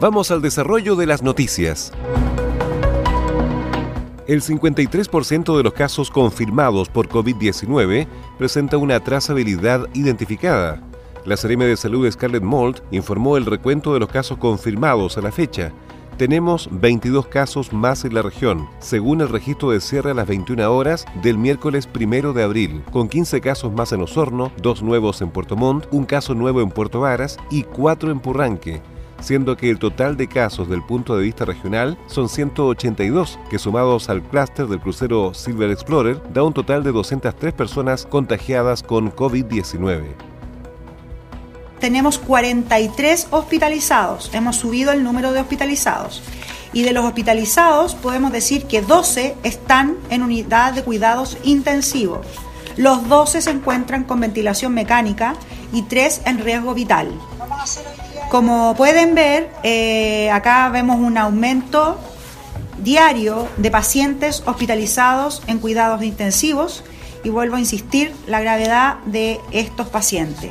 Vamos al desarrollo de las noticias. El 53% de los casos confirmados por COVID-19 presenta una trazabilidad identificada. La Seremi de Salud Scarlett Mold informó el recuento de los casos confirmados a la fecha. Tenemos 22 casos más en la región, según el registro de cierre a las 21 horas del miércoles 1 de abril, con 15 casos más en Osorno, dos nuevos en Puerto Montt, un caso nuevo en Puerto Varas y cuatro en Purranque siendo que el total de casos del punto de vista regional son 182, que sumados al clúster del crucero Silver Explorer da un total de 203 personas contagiadas con COVID-19. Tenemos 43 hospitalizados, hemos subido el número de hospitalizados. Y de los hospitalizados podemos decir que 12 están en unidad de cuidados intensivos. Los 12 se encuentran con ventilación mecánica y 3 en riesgo vital. Como pueden ver, eh, acá vemos un aumento diario de pacientes hospitalizados en cuidados intensivos y vuelvo a insistir la gravedad de estos pacientes.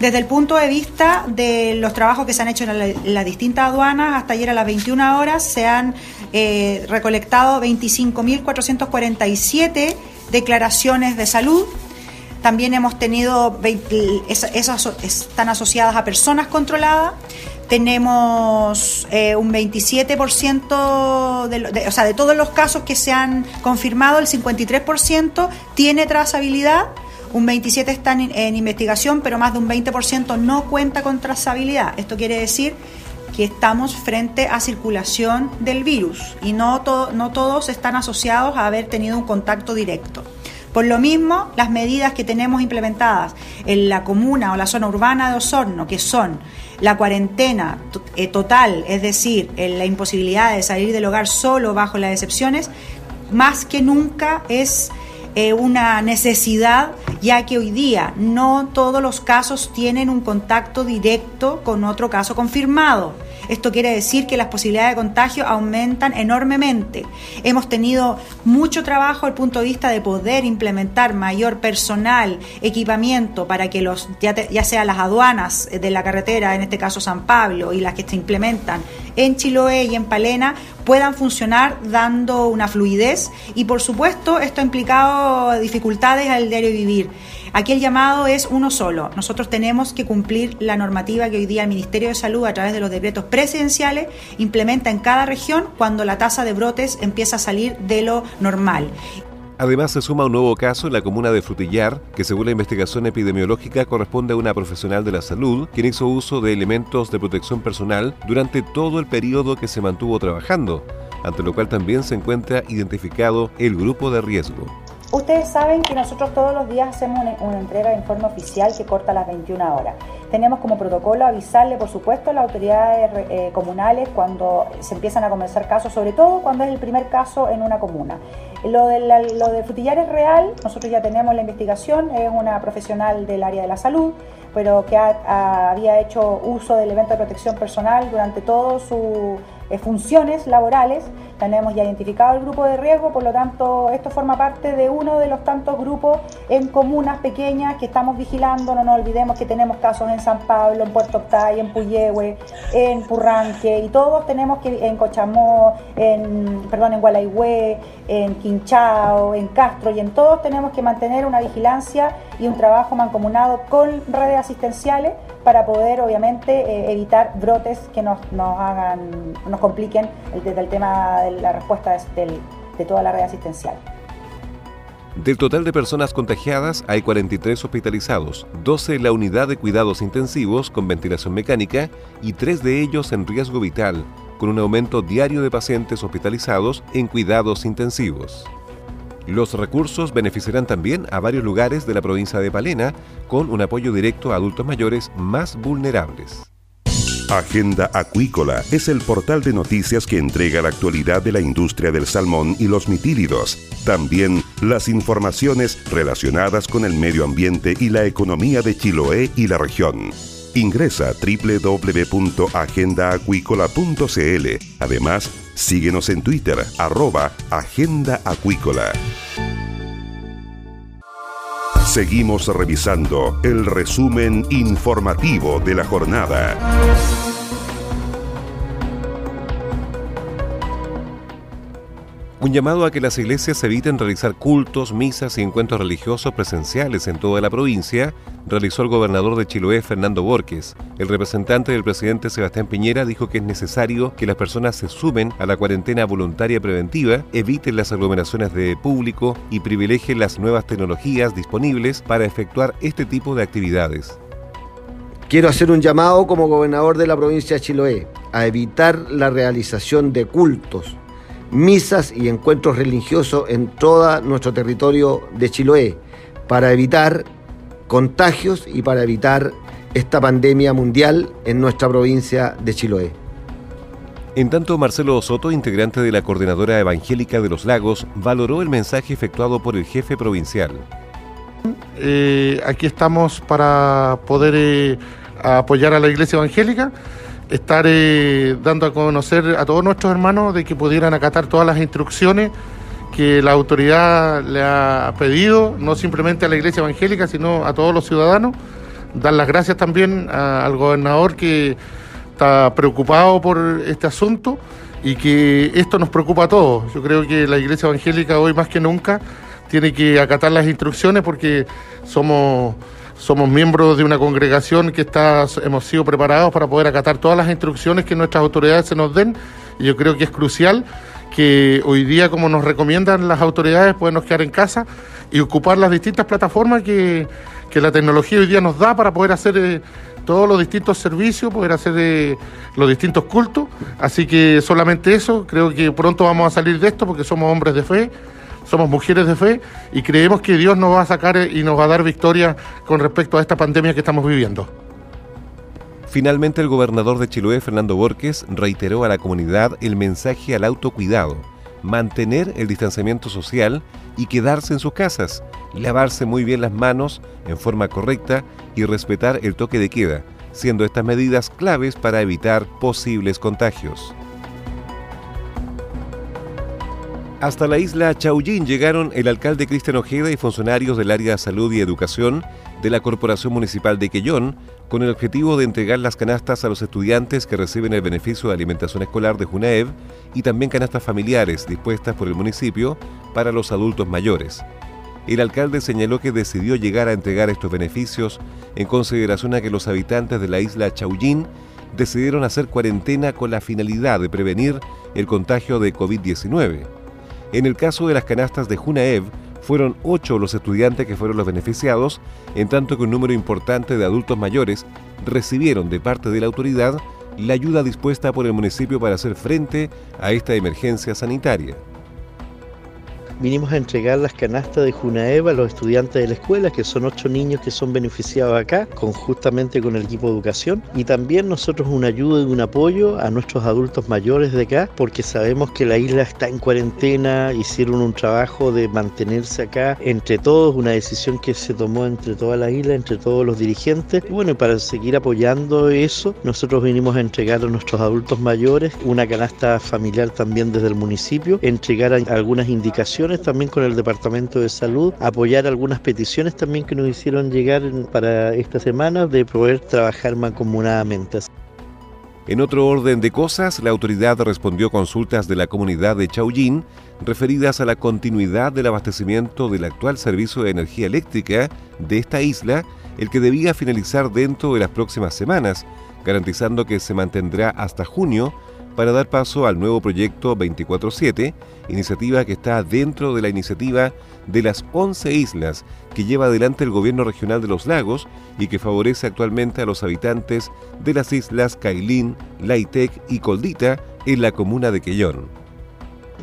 Desde el punto de vista de los trabajos que se han hecho en, las distintas aduanas, hasta ayer a las 21 horas se han eh, recolectado 25.447 declaraciones de salud también hemos tenido, esas están asociadas a personas controladas. Tenemos eh, un 27% de, o sea, de todos los casos que se han confirmado, el 53% tiene trazabilidad, un 27% están en, investigación, pero más de un 20% no cuenta con trazabilidad. Esto quiere decir que estamos frente a circulación del virus y no, no todos están asociados a haber tenido un contacto directo. Por lo mismo, las medidas que tenemos implementadas en la comuna o la zona urbana de Osorno, que son la cuarentena eh, total, es decir, la imposibilidad de salir del hogar solo bajo las excepciones, más que nunca es eh, una necesidad, ya que hoy día no todos los casos tienen un contacto directo con otro caso confirmado. Esto quiere decir que las posibilidades de contagio aumentan enormemente. Hemos tenido mucho trabajo al punto de vista de poder implementar mayor personal, equipamiento para que los ya, ya sea las aduanas de la carretera, en este caso San Pablo, y las que se implementan en Chiloé y en Palena puedan funcionar dando una fluidez y por supuesto esto ha implicado dificultades al diario vivir. Aquí el llamado es uno solo. Nosotros tenemos que cumplir la normativa que hoy día el Ministerio de Salud, a través de los decretos presidenciales, implementa en cada región cuando la tasa de brotes empieza a salir de lo normal. Además, se suma un nuevo caso en la comuna de Frutillar, que según la investigación epidemiológica corresponde a una profesional de la salud, quien hizo uso de elementos de protección personal durante todo el periodo que se mantuvo trabajando, ante lo cual también se encuentra identificado el grupo de riesgo. Ustedes saben que nosotros todos los días hacemos una, entrega de informe oficial que corta las 21 horas. Tenemos como protocolo avisarle, por supuesto, a las autoridades eh, comunales cuando se empiezan a comenzar casos, sobre todo cuando es el primer caso en una comuna. Lo de, lo de Frutillar es real, nosotros ya tenemos la investigación, es una profesional del área de la salud, pero que había hecho uso del evento de protección personal durante todo su eh, funciones laborales. Tenemos ya identificado el grupo de riesgo, por lo tanto, esto forma parte de uno de los tantos grupos en comunas pequeñas que estamos vigilando. No nos olvidemos que tenemos casos en San Pablo, en Puerto Octay, en Puyehue, en Purranque, y todos tenemos que en Cochamó, en, perdón, en Gualaihue, en Quinchao, en Castro, y en todos tenemos que mantener una vigilancia y un trabajo mancomunado con redes asistenciales para poder obviamente eh, evitar brotes que nos, nos hagan, nos compliquen desde el, tema de la respuesta de toda la red asistencial. Del total de personas contagiadas hay 43 hospitalizados, 12 en la unidad de cuidados intensivos con ventilación mecánica y 3 de ellos en riesgo vital, con un aumento diario de pacientes hospitalizados en cuidados intensivos. Los recursos beneficiarán también a varios lugares de la provincia de Palena, con un apoyo directo a adultos mayores más vulnerables. Agenda Acuícola es el portal de noticias que entrega la actualidad de la industria del salmón y los mitílidos. También las informaciones relacionadas con el medio ambiente y la economía de Chiloé y la región. Ingresa www.agendaacuícola.cl. Además, síguenos en Twitter, arroba Agenda Acuícola. Seguimos revisando el resumen informativo de la jornada. Un llamado a que las iglesias eviten realizar cultos, misas y encuentros religiosos presenciales en toda la provincia realizó el gobernador de Chiloé, Fernando Borges. El representante del presidente Sebastián Piñera dijo que es necesario que las personas se sumen a la cuarentena voluntaria preventiva, eviten las aglomeraciones de público y privilegien las nuevas tecnologías disponibles para efectuar este tipo de actividades. Quiero hacer un llamado como gobernador de la provincia de Chiloé a evitar la realización de cultos misas y encuentros religiosos en todo nuestro territorio de Chiloé para evitar contagios y para evitar esta pandemia mundial en nuestra provincia de Chiloé. En tanto, Marcelo Soto, integrante de la Coordinadora Evangélica de los Lagos, valoró el mensaje efectuado por el jefe provincial. Eh, aquí estamos para poder eh, apoyar a la Iglesia Evangélica estar eh, dando a conocer a todos nuestros hermanos de que pudieran acatar todas las instrucciones que la autoridad le ha pedido, no simplemente a la iglesia evangélica, sino a todos los ciudadanos. Dar las gracias también al gobernador que está preocupado por este asunto y que esto nos preocupa a todos. Yo creo que la iglesia evangélica hoy más que nunca tiene que acatar las instrucciones porque somos somos miembros de una congregación que está, hemos sido preparados para poder acatar todas las instrucciones que nuestras autoridades se nos den. Y yo creo que es crucial que hoy día, como nos recomiendan las autoridades, podemos quedar en casa y ocupar las distintas plataformas que, la tecnología hoy día nos da para poder hacer eh, todos los distintos servicios, poder hacer eh, los distintos cultos. Así que solamente eso, creo que pronto vamos a salir de esto porque somos hombres de fe somos mujeres de fe y creemos que Dios nos va a sacar y nos va a dar victoria con respecto a esta pandemia que estamos viviendo. Finalmente, el gobernador de Chiloé, Fernando Borges, reiteró a la comunidad el mensaje al autocuidado, mantener el distanciamiento social y quedarse en sus casas, lavarse muy bien las manos en forma correcta y respetar el toque de queda, siendo estas medidas claves para evitar posibles contagios. Hasta la isla Chaullín llegaron el alcalde Cristian Ojeda y funcionarios del área de salud y educación de la Corporación Municipal de Quellón con el objetivo de entregar las canastas a los estudiantes que reciben el beneficio de alimentación escolar de Junaev y también canastas familiares dispuestas por el municipio para los adultos mayores. El alcalde señaló que decidió llegar a entregar estos beneficios en consideración a que los habitantes de la isla Chaullín decidieron hacer cuarentena con la finalidad de prevenir el contagio de COVID-19. En el caso de las canastas de Junaev, fueron ocho los estudiantes que fueron los beneficiados, en tanto que un número importante de adultos mayores recibieron de parte de la autoridad la ayuda dispuesta por el municipio para hacer frente a esta emergencia sanitaria vinimos a entregar las canastas de Junaeva a los estudiantes de la escuela, que son ocho niños que son beneficiados acá, conjuntamente con el equipo de educación. Y también nosotros una ayuda y un apoyo a nuestros adultos mayores de acá, porque sabemos que la isla está en cuarentena, hicieron un trabajo de mantenerse acá entre todos, una decisión que se tomó entre toda la isla, entre todos los dirigentes. Y bueno, para seguir apoyando eso, nosotros vinimos a entregar a nuestros adultos mayores una canasta familiar también desde el municipio, entregar algunas indicaciones también con el Departamento de Salud, apoyar algunas peticiones también que nos hicieron llegar para esta semana de poder trabajar mancomunadamente. En otro orden de cosas, la autoridad respondió consultas de la comunidad de Chaujin referidas a la continuidad del abastecimiento del actual servicio de energía eléctrica de esta isla, el que debía finalizar dentro de las próximas semanas, garantizando que se mantendrá hasta junio para dar paso al nuevo proyecto 24-7, iniciativa que está dentro de la iniciativa de las 11 islas que lleva adelante el gobierno regional de los lagos y que favorece actualmente a los habitantes de las islas Cailín, Laitec y Coldita en la comuna de Quellón.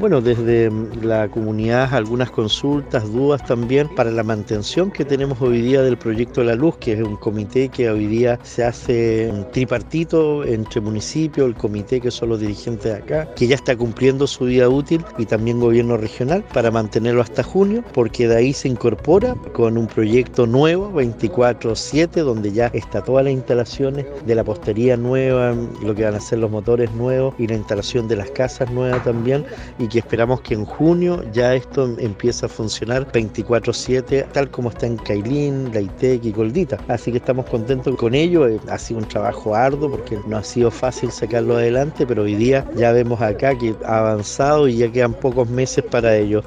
Bueno, desde la comunidad algunas consultas, dudas también para la mantención que tenemos hoy día del proyecto La Luz, que es un comité que hoy día se hace tripartito entre municipio, el comité que son los dirigentes de acá, que ya está cumpliendo su vida útil y también gobierno regional para mantenerlo hasta junio, porque de ahí se incorpora con un proyecto nuevo, 24-7, donde ya está todas las instalaciones de la postería nueva, lo que van a ser los motores nuevos y la instalación de las casas nuevas también y que esperamos que en junio ya esto empiece a funcionar 24/7 tal como está en Cailín, Laitec y Goldita. Así que estamos contentos con ello. Eh, ha sido un trabajo arduo porque no ha sido fácil sacarlo adelante, pero hoy día ya vemos acá que ha avanzado y ya quedan pocos meses para ello.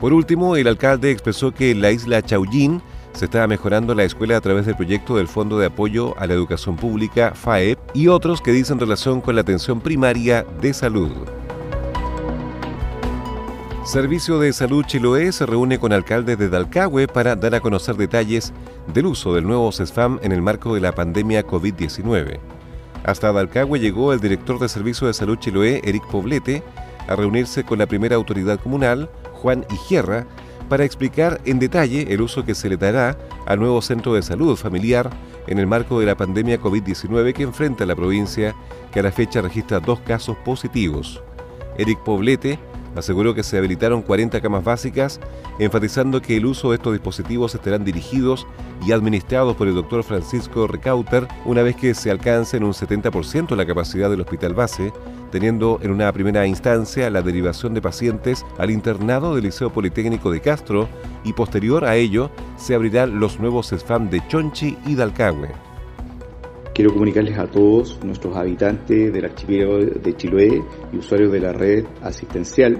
Por último, el alcalde expresó que en la isla Chaullín se estaba mejorando la escuela a través del proyecto del Fondo de Apoyo a la Educación Pública, FAEP, y otros que dicen relación con la atención primaria de salud. Servicio de Salud Chiloé se reúne con alcaldes de Dalcahue para dar a conocer detalles del uso del nuevo CESFAM en el marco de la pandemia COVID-19. Hasta Dalcahue llegó el director de Servicio de Salud Chiloé, Eric Poblete, a reunirse con la primera autoridad comunal, Juan Igierra, para explicar en detalle el uso que se le dará al nuevo centro de salud familiar en el marco de la pandemia COVID-19 que enfrenta la provincia, que a la fecha registra dos casos positivos. Eric Poblete aseguró que se habilitaron 40 camas básicas, enfatizando que el uso de estos dispositivos estarán dirigidos y administrados por el doctor Francisco Recauter una vez que se alcance en un 70% la capacidad del hospital base, teniendo en una primera instancia la derivación de pacientes al internado del Liceo Politécnico de Castro y posterior a ello se abrirán los nuevos SFAM de Chonchi y Dalcahue. Quiero comunicarles a todos nuestros habitantes del archipiélago de Chiloé y usuarios de la red asistencial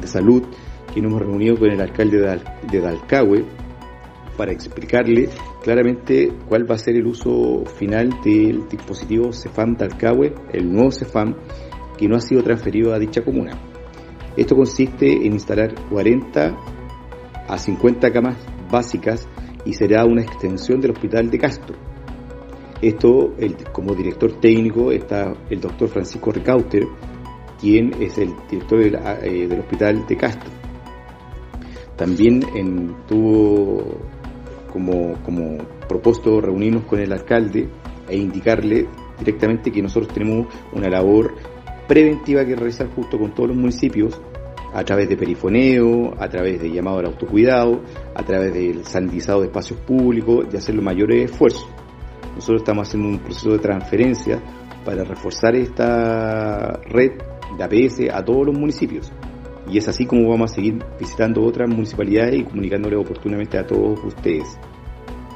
de salud que nos hemos reunido con el alcalde de Dalcahue para explicarle claramente cuál va a ser el uso final del dispositivo CEFAM Dalcahue, el nuevo CEFAM que no ha sido transferido a dicha comuna. Esto consiste en instalar 40 a 50 camas básicas y será una extensión del hospital de Castro esto, como director técnico, está el doctor Francisco Recauter, quien es el director eh, del, Hospital de Castro. También tuvo como, como propósito reunirnos con el alcalde e indicarle directamente que nosotros tenemos una labor preventiva que realizar justo con todos los municipios a través de perifoneo, a través de llamado al autocuidado, a través del sanitizado de espacios públicos, de hacer los mayores esfuerzos. Nosotros estamos haciendo un proceso de transferencia para reforzar esta red de APS a todos los municipios. Y es así como vamos a seguir visitando otras municipalidades y comunicándole oportunamente a todos ustedes.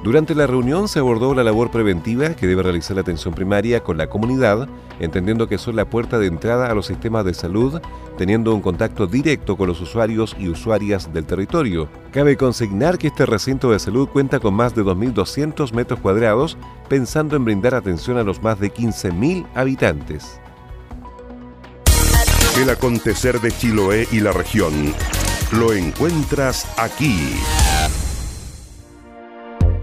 Durante la reunión se abordó la labor preventiva que debe realizar la atención primaria con la comunidad, entendiendo que son la puerta de entrada a los sistemas de salud, teniendo un contacto directo con los usuarios y usuarias del territorio. Cabe consignar que este recinto de salud cuenta con más de 2.200 metros cuadrados, pensando en brindar atención a los más de 15.000 habitantes. El acontecer de Chiloé y la región lo encuentras aquí.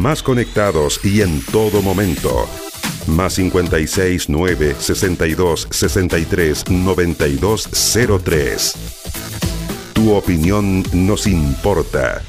Más conectados y en todo momento. Más 56 9 62 63 92 03. Tu opinión nos importa.